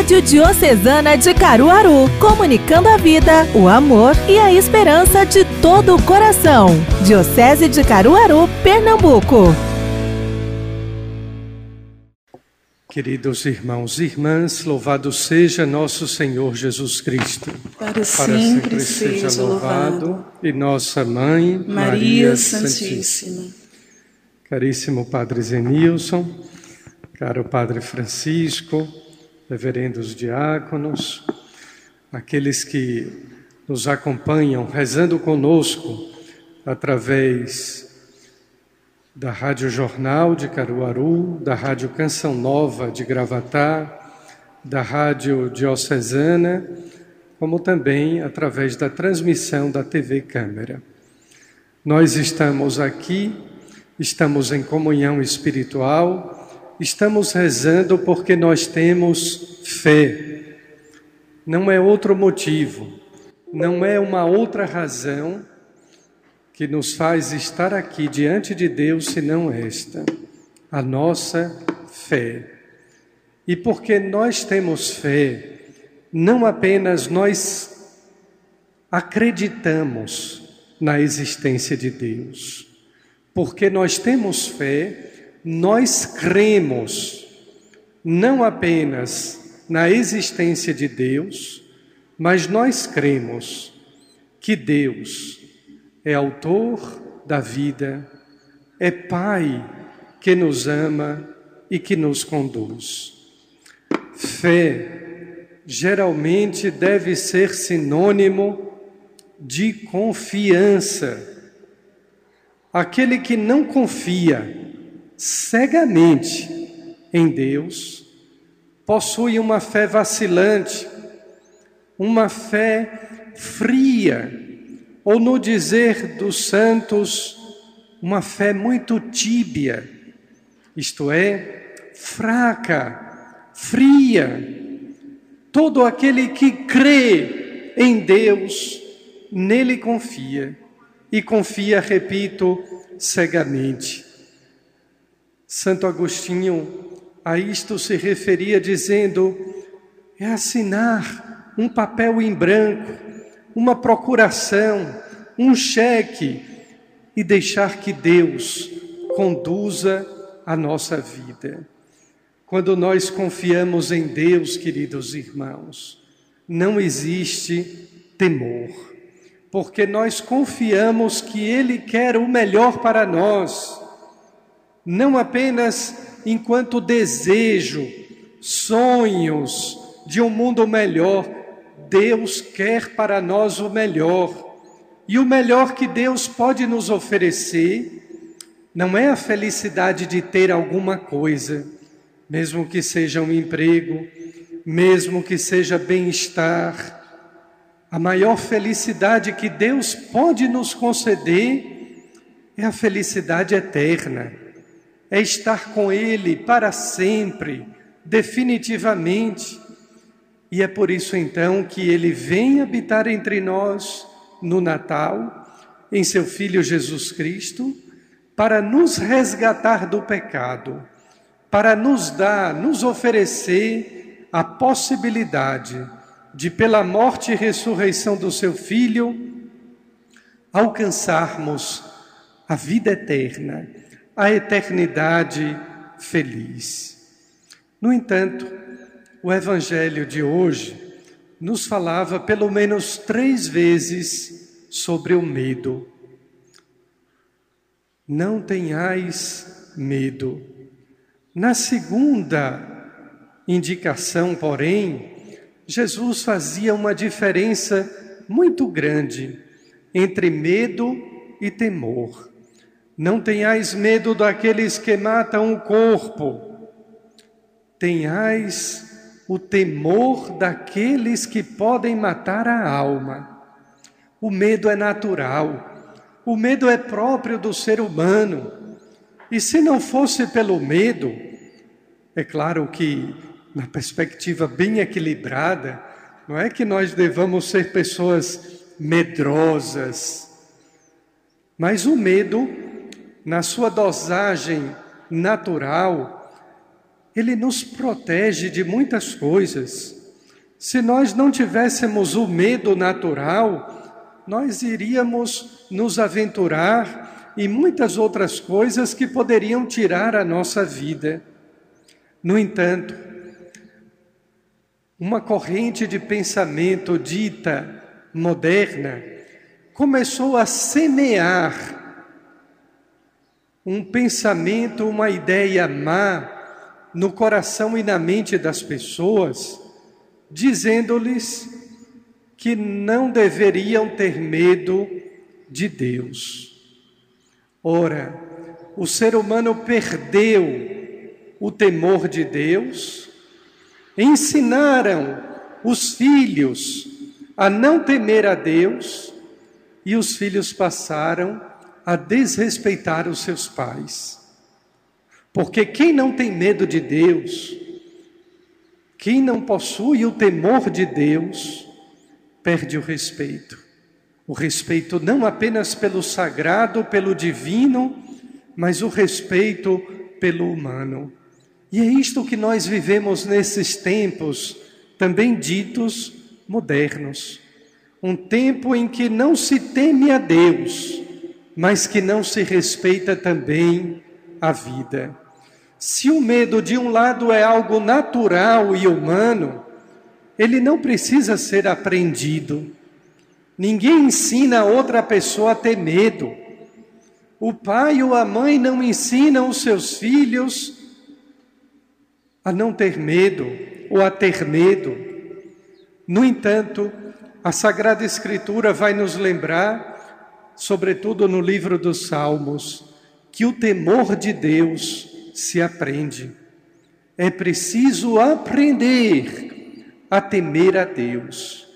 Rádio Diocesana de Caruaru, comunicando a vida, o amor e a esperança de todo o coração. Diocese de Caruaru, Pernambuco. Queridos irmãos e irmãs, louvado seja nosso Senhor Jesus Cristo. Para, Para sempre, sempre seja louvado. E nossa Mãe, Maria, Maria Santíssima. Santíssima. Caríssimo Padre Zenilson, caro Padre Francisco, reverendos diáconos, aqueles que nos acompanham rezando conosco através da Rádio Jornal de Caruaru, da Rádio Canção Nova de Gravatá, da Rádio Diocesana, como também através da transmissão da TV Câmara. Nós estamos aqui, estamos em comunhão espiritual, Estamos rezando porque nós temos fé. Não é outro motivo, não é uma outra razão que nos faz estar aqui diante de Deus senão esta, a nossa fé. E porque nós temos fé, não apenas nós acreditamos na existência de Deus, porque nós temos fé, nós cremos não apenas na existência de Deus, mas nós cremos que Deus é autor da vida, é Pai que nos ama e que nos conduz. Fé geralmente deve ser sinônimo de confiança. Aquele que não confia cegamente em Deus, possui uma fé vacilante, uma fé fria, ou no dizer dos santos, uma fé muito tíbia, isto é, fraca, fria. Todo aquele que crê em Deus, nele confia, e confia, repito, cegamente. Santo Agostinho a isto se referia dizendo: é assinar um papel em branco, uma procuração, um cheque e deixar que Deus conduza a nossa vida. Quando nós confiamos em Deus, queridos irmãos, não existe temor, porque nós confiamos que Ele quer o melhor para nós não apenas enquanto desejo, sonhos de um mundo melhor, Deus quer para nós o melhor. E o melhor que Deus pode nos oferecer não é a felicidade de ter alguma coisa, mesmo que seja um emprego, mesmo que seja bem-estar. A maior felicidade que Deus pode nos conceder é a felicidade eterna é estar com Ele para sempre, definitivamente. E é por isso então que Ele vem habitar entre nós no Natal, em seu Filho Jesus Cristo, para nos resgatar do pecado, para nos dar, nos oferecer a possibilidade de, pela morte e ressurreição do seu Filho, alcançarmos a vida eterna a eternidade feliz. No entanto, o Evangelho de hoje nos falava pelo menos três vezes sobre o medo. Não tenhais medo. Na segunda indicação, porém, Jesus fazia uma diferença muito grande entre medo e temor. Não tenhais medo daqueles que matam o corpo, tenhais o temor daqueles que podem matar a alma. O medo é natural, o medo é próprio do ser humano. E se não fosse pelo medo, é claro que, na perspectiva bem equilibrada, não é que nós devamos ser pessoas medrosas, mas o medo na sua dosagem natural, ele nos protege de muitas coisas. Se nós não tivéssemos o medo natural, nós iríamos nos aventurar em muitas outras coisas que poderiam tirar a nossa vida. No entanto, uma corrente de pensamento dita moderna começou a semear um pensamento, uma ideia má no coração e na mente das pessoas, dizendo-lhes que não deveriam ter medo de Deus. Ora, o ser humano perdeu o temor de Deus, ensinaram os filhos a não temer a Deus e os filhos passaram a desrespeitar os seus pais. Porque quem não tem medo de Deus, quem não possui o temor de Deus, perde o respeito. O respeito não apenas pelo sagrado, pelo divino, mas o respeito pelo humano. E é isto que nós vivemos nesses tempos, também ditos modernos. Um tempo em que não se teme a Deus, mas que não se respeita também a vida. Se o medo de um lado é algo natural e humano, ele não precisa ser aprendido. Ninguém ensina outra pessoa a ter medo. O pai ou a mãe não ensinam os seus filhos a não ter medo ou a ter medo. No entanto, a Sagrada Escritura vai nos lembrar, sobretudo no livro dos Salmos, que o temor de Deus se aprende. É preciso aprender a temer a Deus.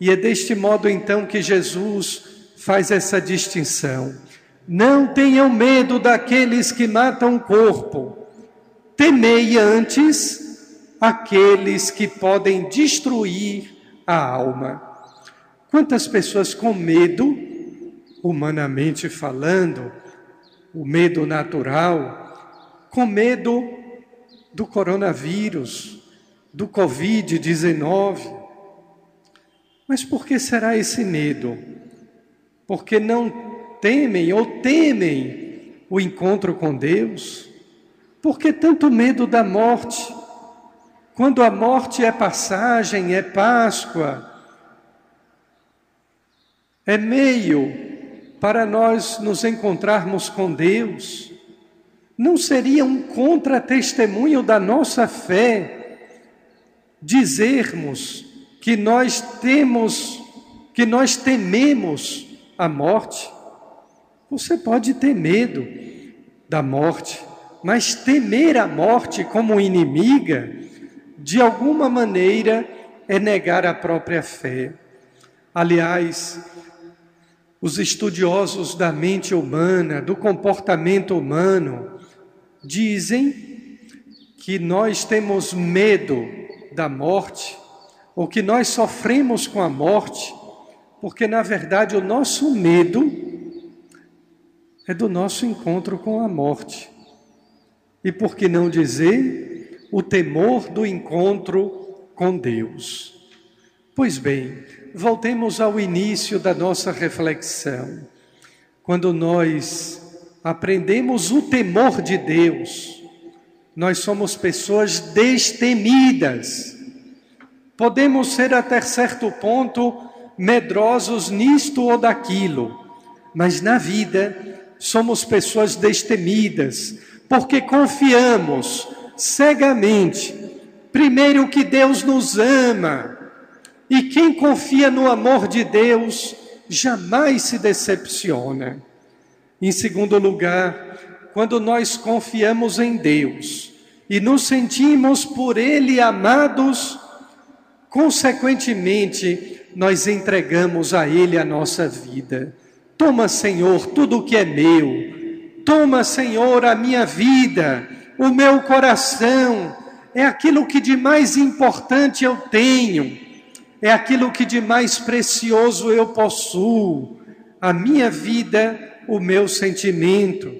E é deste modo então que Jesus faz essa distinção. Não tenham medo daqueles que matam o corpo temei antes aqueles que podem destruir a alma. Quantas pessoas com medo, humanamente falando, o medo natural, com medo do coronavírus, do Covid-19. Mas por que será esse medo? Porque não temem ou temem o encontro com Deus? Por que tanto medo da morte? Quando a morte é passagem, é Páscoa, é meio para nós nos encontrarmos com Deus, não seria um contra-testemunho da nossa fé dizermos que nós temos, que nós tememos a morte? Você pode ter medo da morte, mas temer a morte como inimiga, de alguma maneira, é negar a própria fé. Aliás, os estudiosos da mente humana, do comportamento humano, dizem que nós temos medo da morte, ou que nós sofremos com a morte, porque na verdade o nosso medo é do nosso encontro com a morte. E por que não dizer o temor do encontro com Deus? Pois bem, voltemos ao início da nossa reflexão. Quando nós aprendemos o temor de Deus, nós somos pessoas destemidas. Podemos ser até certo ponto medrosos nisto ou daquilo, mas na vida somos pessoas destemidas, porque confiamos cegamente, primeiro que Deus nos ama, e quem confia no amor de Deus jamais se decepciona. Em segundo lugar, quando nós confiamos em Deus e nos sentimos por Ele amados, consequentemente, nós entregamos a Ele a nossa vida. Toma, Senhor, tudo o que é meu, Toma, Senhor, a minha vida, o meu coração, é aquilo que de mais importante eu tenho, é aquilo que de mais precioso eu possuo, a minha vida, o meu sentimento.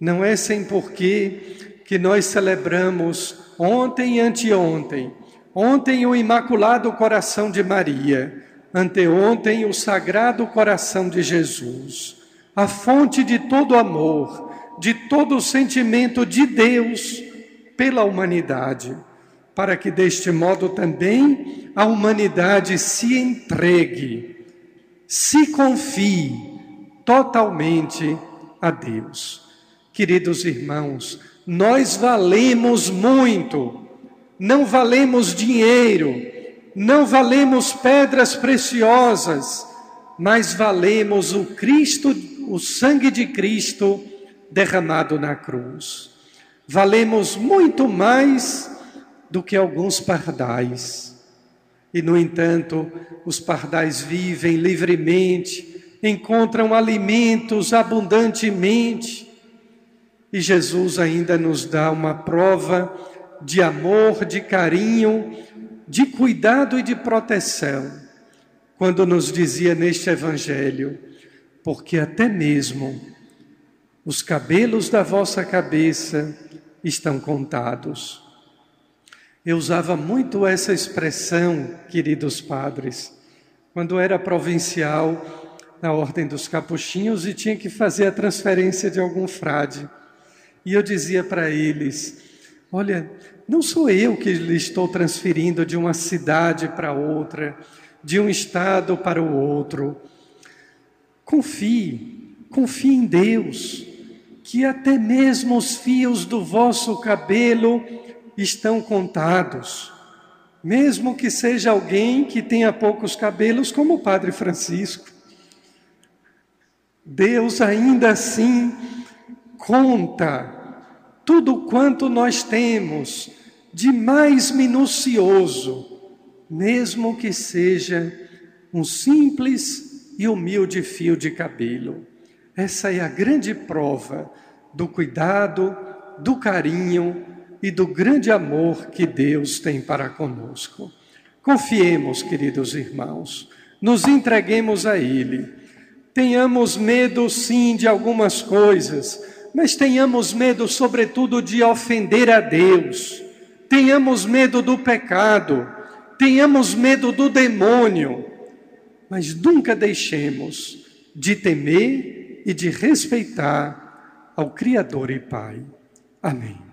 Não é sem porquê que nós celebramos ontem e anteontem. Ontem o Imaculado Coração de Maria, anteontem o Sagrado Coração de Jesus, a fonte de todo amor, de todo sentimento de Deus pela humanidade, para que deste modo também a humanidade se entregue, se confie totalmente a Deus. Queridos irmãos, nós valemos muito, não valemos dinheiro, não valemos pedras preciosas, mas valemos o Cristo, o sangue de Cristo derramado na cruz. Valemos muito mais do que alguns pardais. E, no entanto, os pardais vivem livremente, encontram alimentos abundantemente. E Jesus ainda nos dá uma prova de amor, de carinho, de cuidado e de proteção, quando nos dizia neste Evangelho: porque até mesmo os cabelos da vossa cabeça estão contados. Eu usava muito essa expressão, queridos padres, quando era provincial na Ordem dos Capuchinhos e tinha que fazer a transferência de algum frade. E eu dizia para eles: Olha, não sou eu que lhe estou transferindo de uma cidade para outra, de um estado para o outro. Confie, confie em Deus que até mesmo os fios do vosso cabelo estão contados. Mesmo que seja alguém que tenha poucos cabelos, como o Padre Francisco. Deus ainda assim conta tudo quanto nós temos de mais minucioso, mesmo que seja um simples e humilde fio de cabelo. Essa é a grande prova do cuidado, do carinho e do grande amor que Deus tem para conosco. Confiemos, queridos irmãos, nos entreguemos a Ele. Tenhamos medo, sim, de algumas coisas, mas tenhamos medo, sobretudo, de ofender a Deus. Tenhamos medo do pecado, tenhamos medo do demônio, mas nunca deixemos de temer e de respeitar ao Criador e Pai. Amém.